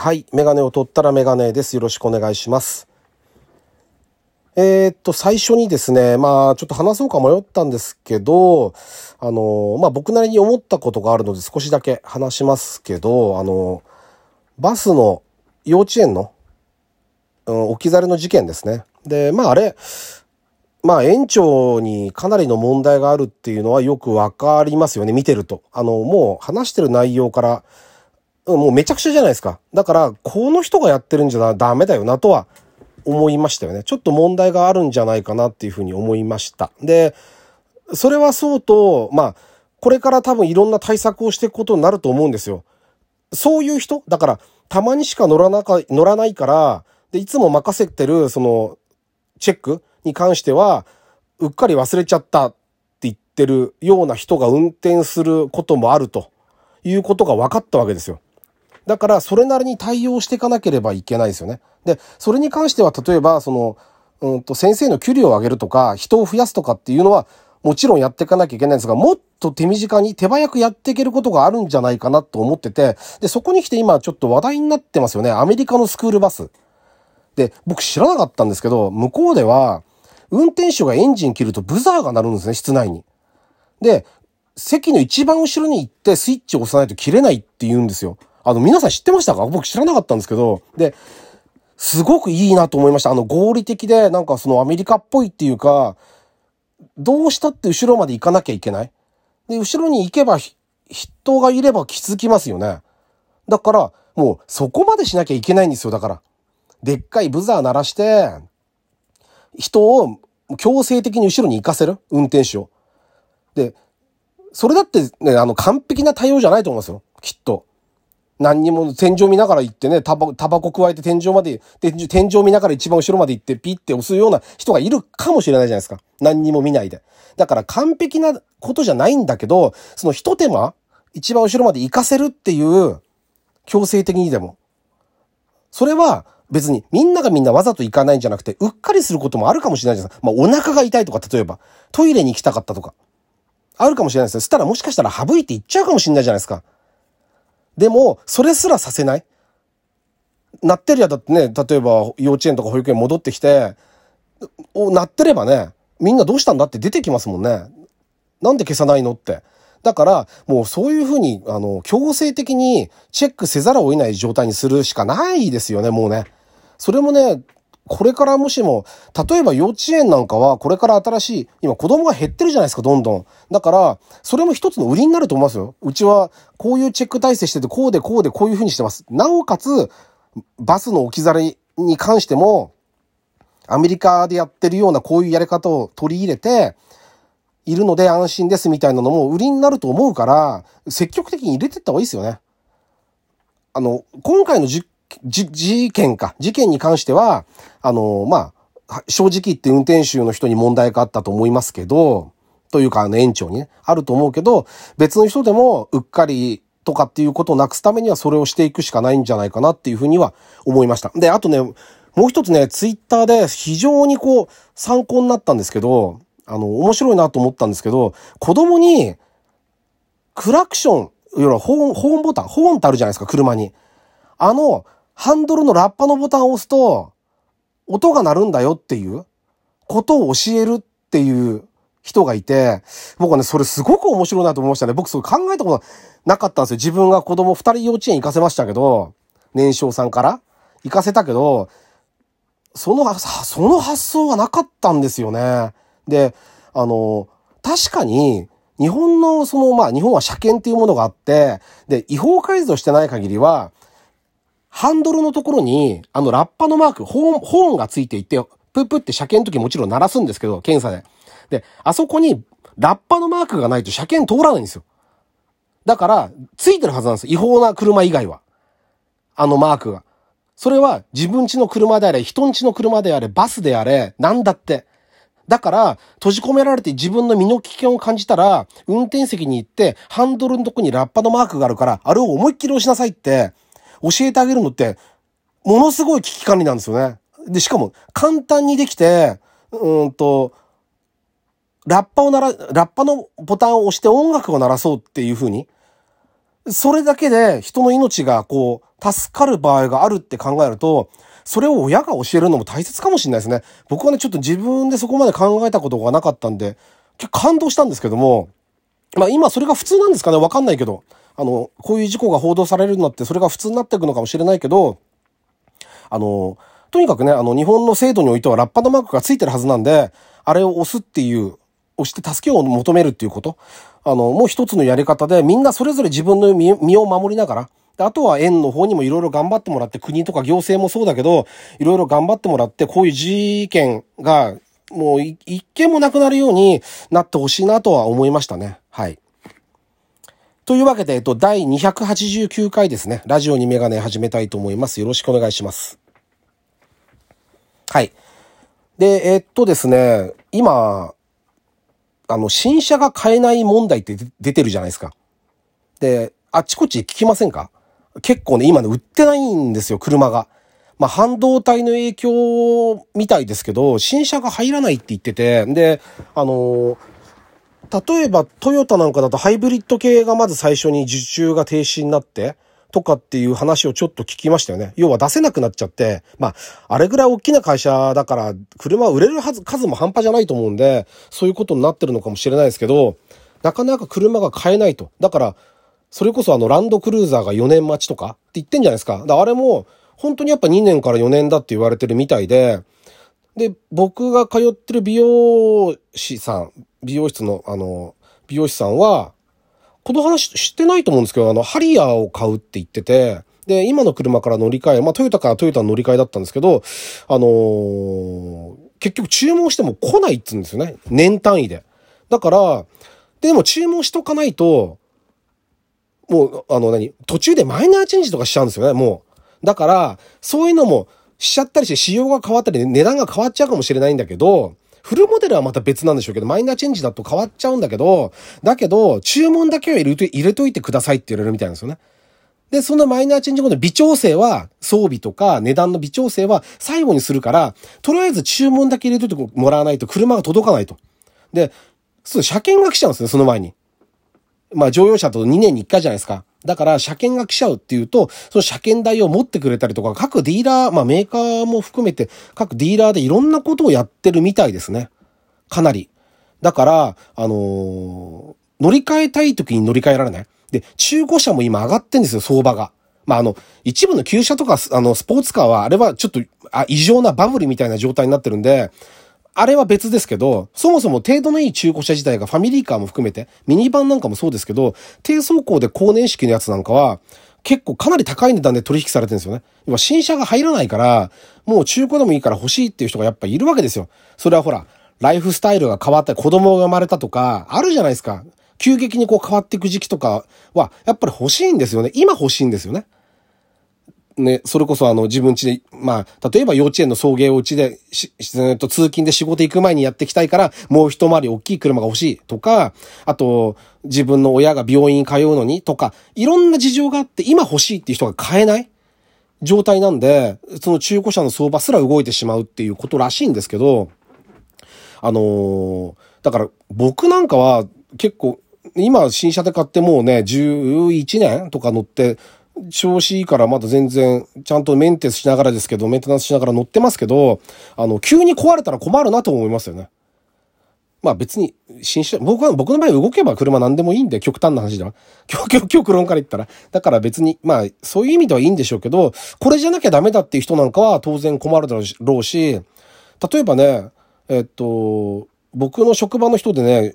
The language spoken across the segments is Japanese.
はい。メガネを取ったらメガネです。よろしくお願いします。えーっと、最初にですね、まあ、ちょっと話そうか迷ったんですけど、あの、まあ、僕なりに思ったことがあるので少しだけ話しますけど、あの、バスの幼稚園の、うん、置き去りの事件ですね。で、まあ、あれ、まあ、園長にかなりの問題があるっていうのはよくわかりますよね、見てると。あの、もう話してる内容から、もうめちゃくちゃじゃないですか。だから、この人がやってるんじゃダメだよなとは思いましたよね。ちょっと問題があるんじゃないかなっていうふうに思いました。で、それはそうと、まあ、これから多分いろんな対策をしていくことになると思うんですよ。そういう人だから、たまにしか乗らなか、乗らないから、で、いつも任せてる、その、チェックに関しては、うっかり忘れちゃったって言ってるような人が運転することもあるということが分かったわけですよ。だから、それなりに対応していかなければいけないですよね。で、それに関しては、例えば、その、うんと、先生の給料を上げるとか、人を増やすとかっていうのは、もちろんやっていかなきゃいけないんですが、もっと手短に手早くやっていけることがあるんじゃないかなと思ってて、で、そこに来て今ちょっと話題になってますよね。アメリカのスクールバス。で、僕知らなかったんですけど、向こうでは、運転手がエンジン切るとブザーが鳴るんですね、室内に。で、席の一番後ろに行ってスイッチを押さないと切れないって言うんですよ。あの、皆さん知ってましたか？僕知らなかったんですけど、で、すごくいいなと思いました。あの、合理的で、なんかそのアメリカっぽいっていうか、どうしたって後ろまで行かなきゃいけない？で、後ろに行けば人がいれば気づきますよね。だから、もうそこまでしなきゃいけないんですよ、だから。でっかいブザー鳴らして、人を強制的に後ろに行かせる？運転手を。で、それだってね、あの、完璧な対応じゃないと思いますよ。きっと。何にも天井見ながら行ってね、タバタバコ加えて天井まで、天井天井見ながら一番後ろまで行ってピッて押すような人がいるかもしれないじゃないですか。何にも見ないで。だから完璧なことじゃないんだけど、その一手間、一番後ろまで行かせるっていう、強制的にでも。それは別にみんながみんなわざと行かないんじゃなくて、うっかりすることもあるかもしれないじゃないですか。まあお腹が痛いとか、例えば、トイレに行きたかったとか。あるかもしれないですよ。そしたらもしかしたら省いて行っちゃうかもしれないじゃないですか。でも、それすらさせない。なってるやだってね、例えば幼稚園とか保育園戻ってきて、お、なってればね、みんなどうしたんだって出てきますもんね。なんで消さないのって。だから、もうそういうふうに、あの、強制的にチェックせざるを得ない状態にするしかないですよね、もうね。それもね、これからもしも、例えば幼稚園なんかはこれから新しい、今子供が減ってるじゃないですか、どんどん。だから、それも一つの売りになると思いますよ。うちはこういうチェック体制してて、こうでこうでこういうふうにしてます。なおかつ、バスの置き去りに関しても、アメリカでやってるようなこういうやり方を取り入れて、いるので安心ですみたいなのも売りになると思うから、積極的に入れてった方がいいですよね。あの、今回のじ、じ、事件か、事件に関しては、あの、まあ、正直言って運転手の人に問題があったと思いますけど、というか、あの、園長にね、あると思うけど、別の人でもうっかりとかっていうことをなくすためにはそれをしていくしかないんじゃないかなっていうふうには思いました。で、あとね、もう一つね、ツイッターで非常にこう、参考になったんですけど、あの、面白いなと思ったんですけど、子供に、クラクション、要はホーン、ホーンボタン、ホーンってあるじゃないですか、車に。あの、ハンドルのラッパのボタンを押すと、音が鳴るんだよっていうことを教えるっていう人がいて、僕はね、それすごく面白いなと思いましたね。僕そう考えたことなかったんですよ。自分が子供二人幼稚園行かせましたけど、年少さんから行かせたけど、その、その発想がなかったんですよね。で、あの、確かに、日本の、その、まあ、日本は車検っていうものがあって、で、違法改造してない限りは、ハンドルのところに、あの、ラッパのマーク、ホーン、ホーンがついていて、プップって車検の時もちろん鳴らすんですけど、検査で。で、あそこに、ラッパのマークがないと車検通らないんですよ。だから、ついてるはずなんです。違法な車以外は。あのマークが。それは自分家の車であれ、人ん家の車であれ、バスであれ、なんだって。だから、閉じ込められて自分の身の危険を感じたら、運転席に行って、ハンドルのとこにラッパのマークがあるから、あれを思いっきり押しなさいって、教えてあげるのって、ものすごい危機管理なんですよね。で、しかも、簡単にできて、うんと、ラッパを鳴ら、ラッパのボタンを押して音楽を鳴らそうっていう風に。それだけで人の命がこう、助かる場合があるって考えると、それを親が教えるのも大切かもしれないですね。僕はね、ちょっと自分でそこまで考えたことがなかったんで、結構感動したんですけども、まあ今それが普通なんですかね？わかんないけど。あの、こういう事故が報道されるのってそれが普通になっていくのかもしれないけど、あの、とにかくね、あの、日本の制度においてはラッパのマークがついてるはずなんで、あれを押すっていう、押して助けを求めるっていうこと。あの、もう一つのやり方で、みんなそれぞれ自分の身を守りながら、あとは園の方にもいろいろ頑張ってもらって、国とか行政もそうだけど、いろいろ頑張ってもらって、こういう事件が、もう一件もなくなるようになってほしいなとは思いましたね。はい。というわけで、えっと、第289回ですね。ラジオにメガネ始めたいと思います。よろしくお願いします。はい。で、えっとですね、今、あの、新車が買えない問題って出てるじゃないですか。で、あっちこっち聞きませんか？結構ね、今ね、売ってないんですよ、車が。まあ、半導体の影響みたいですけど、新車が入らないって言ってて、で、あの例えばトヨタなんかだとハイブリッド系がまず最初に受注が停止になって、とかっていう話をちょっと聞きましたよね。要は出せなくなっちゃって、まあ、あれぐらい大きな会社だから、車売れるはず、数も半端じゃないと思うんで、そういうことになってるのかもしれないですけど、なかなか車が買えないと。だから、それこそあの、ランドクルーザーが4年待ちとかって言ってんじゃないですか。だあれも、本当にやっぱ2年から4年だって言われてるみたいで、で、僕が通ってる美容師さん、美容室の、あの、美容師さんは、この話知ってないと思うんですけど、あの、ハリアーを買うって言ってて、で、今の車から乗り換え、まあトヨタからトヨタの乗り換えだったんですけど、あのー、結局注文しても来ないっつうんですよね。年単位で。だから、でも注文しとかないと、もう、あの何、途中でマイナーチェンジとかしちゃうんですよね、もう。だから、そういうのもしちゃったりして仕様が変わったり、値段が変わっちゃうかもしれないんだけど、フルモデルはまた別なんでしょうけど、マイナーチェンジだと変わっちゃうんだけど、だけど、注文だけは入れと入れといてくださいって言われるみたいなんですよね。で、そのマイナーチェンジ後の微調整は、装備とか値段の微調整は最後にするから、とりあえず注文だけ入れといてもらわないと車が届かないと。で、そう、車検が来ちゃうんですね、その前に。まあ乗用車と2年に1回じゃないですか。だから車検が来ちゃうっていうと、その車検代を持ってくれたりとか、各ディーラー、まあメーカーも含めて、各ディーラーでいろんなことをやってるみたいですね。かなり。だから、あのー、乗り換えたい時に乗り換えられない。で、中古車も今上がってんですよ、相場が。まあ、あの、一部の旧車とか、あの、スポーツカーは、あれはちょっと、あ、異常なバブルみたいな状態になってるんで、あれは別ですけど、そもそも程度のいい中古車自体がファミリーカーも含めて、ミニバンなんかもそうですけど、低走行で高年式のやつなんかは、結構かなり高い値段で取引されてるんですよね。要は新車が入らないから、もう中古でもいいから欲しいっていう人がやっぱいるわけですよ。それはほら、ライフスタイルが変わった子供が生まれたとか、あるじゃないですか。急激にこう変わっていく時期とかは、やっぱり欲しいんですよね。今欲しいんですよね。ね、それこそあの自分家で、まあ、例えば幼稚園の送迎をうちで、し、えっと、通勤で仕事行く前にやってきたいから、もう一回り大きい車が欲しいとか、あと、自分の親が病院通うのにとか、いろんな事情があって今欲しいっていう人が買えない状態なんで、その中古車の相場すら動いてしまうっていうことらしいんですけど、あのー、だから僕なんかは結構、今新車で買ってもうね、11年とか乗って、調子いいからまだ全然、ちゃんとメンテしながらですけど、メンテナンスしながら乗ってますけど、あの、急に壊れたら困るなと思いますよね。まあ別に、新車、僕は、僕の場合動けば車何でもいいんで、極端な話だ。極、極、極論から言ったら。だから別に、まあ、そういう意味ではいいんでしょうけど、これじゃなきゃダメだっていう人なんかは当然困るだろうし、例えばね、えっと、僕の職場の人でね、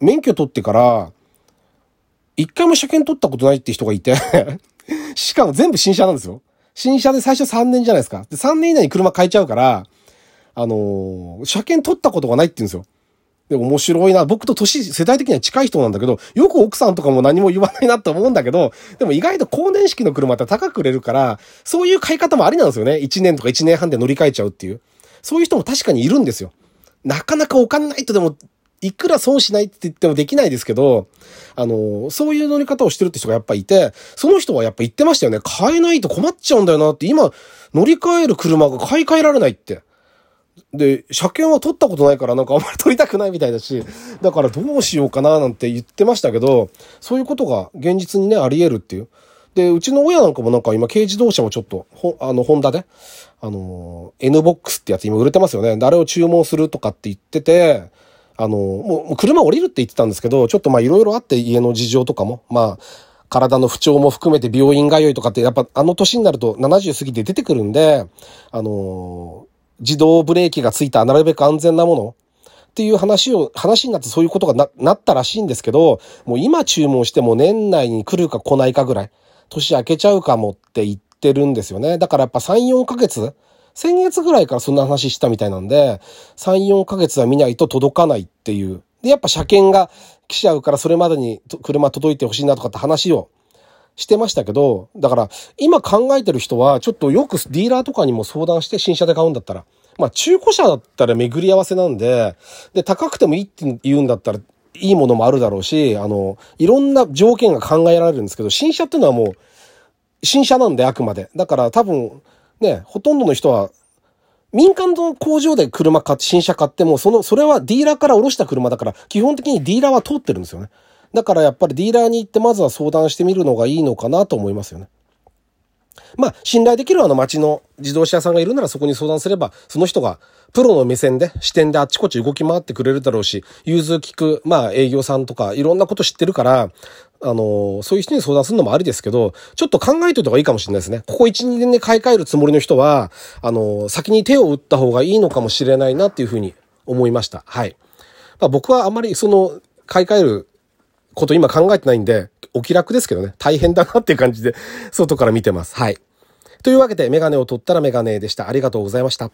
免許取ってから、一回も車検取ったことないって人がいて しかも全部新車なんですよ。新車で最初3年じゃないですか。で、3年以内に車変えちゃうから、あのー、車検取ったことがないって言うんですよ。で、面白いな。僕と年、世代的には近い人なんだけど、よく奥さんとかも何も言わないなと思うんだけど、でも意外と高年式の車って高く売れるから、そういう買い方もありなんですよね。1年とか1年半で乗り換えちゃうっていう。そういう人も確かにいるんですよ。なかなかお金ないとでもいくら損しないって言ってもできないですけど、あの、そういう乗り方をしてるって人がやっぱいて、その人はやっぱ言ってましたよね。買えないと困っちゃうんだよなって、今、乗り換える車が買い替えられないって。で、車検は取ったことないからなんかあんまり取りたくないみたいだし、だからどうしようかななんて言ってましたけど、そういうことが現実にね、あり得るっていう。で、うちの親なんかもなんか今軽自動車をちょっと、ほ、あの、ホンダで、あの、N-BOX ってやつ今売れてますよね。あれを注文するとかって言ってて、あの、もう車降りるって言ってたんですけど、ちょっとまあいろいろあって家の事情とかも、まあ、体の不調も含めて病院通いとかって、やっぱあの年になると70過ぎて出てくるんで、あの、自動ブレーキがついたなるべく安全なものっていう話を、話になってそういうことがな、なったらしいんですけど、もう今注文しても年内に来るか来ないかぐらい。年明けちゃうかもって言ってるんですよね。だからやっぱ3、4ヶ月先月ぐらいからそんな話したみたいなんで、3、4ヶ月は見ないと届かないっていう。で、やっぱ車検が来ちゃうからそれまでに車届いてほしいなとかって話をしてましたけど、だから今考えてる人はちょっとよくディーラーとかにも相談して新車で買うんだったら、まあ中古車だったら巡り合わせなんで、で、高くてもいいって言うんだったらいいものもあるだろうし、あの、いろんな条件が考えられるんですけど、新車っていうのはもう、新車なんであくまで。だから多分、ね、ほとんどの人は、民間の工場で車買って、新車買っても、その、それはディーラーから降ろした車だから、基本的にディーラーは通ってるんですよね。だからやっぱりディーラーに行ってまずは相談してみるのがいいのかなと思いますよね。まあ、信頼できるあの街の自動車屋さんがいるならそこに相談すれば、その人がプロの目線で、視点であっちこっち動き回ってくれるだろうし、融通聞く、まあ営業さんとかいろんなこと知ってるから、あの、そういう人に相談するのもありですけど、ちょっと考えておいた方がいいかもしれないですね。ここ1、2年で買い替えるつもりの人は、あの、先に手を打った方がいいのかもしれないなっていうふうに思いました。はい。まあ、僕はあまりその、買い替えること今考えてないんで、お気楽ですけどね、大変だなっていう感じで、外から見てます。はい。というわけで、メガネを取ったらメガネでした。ありがとうございました。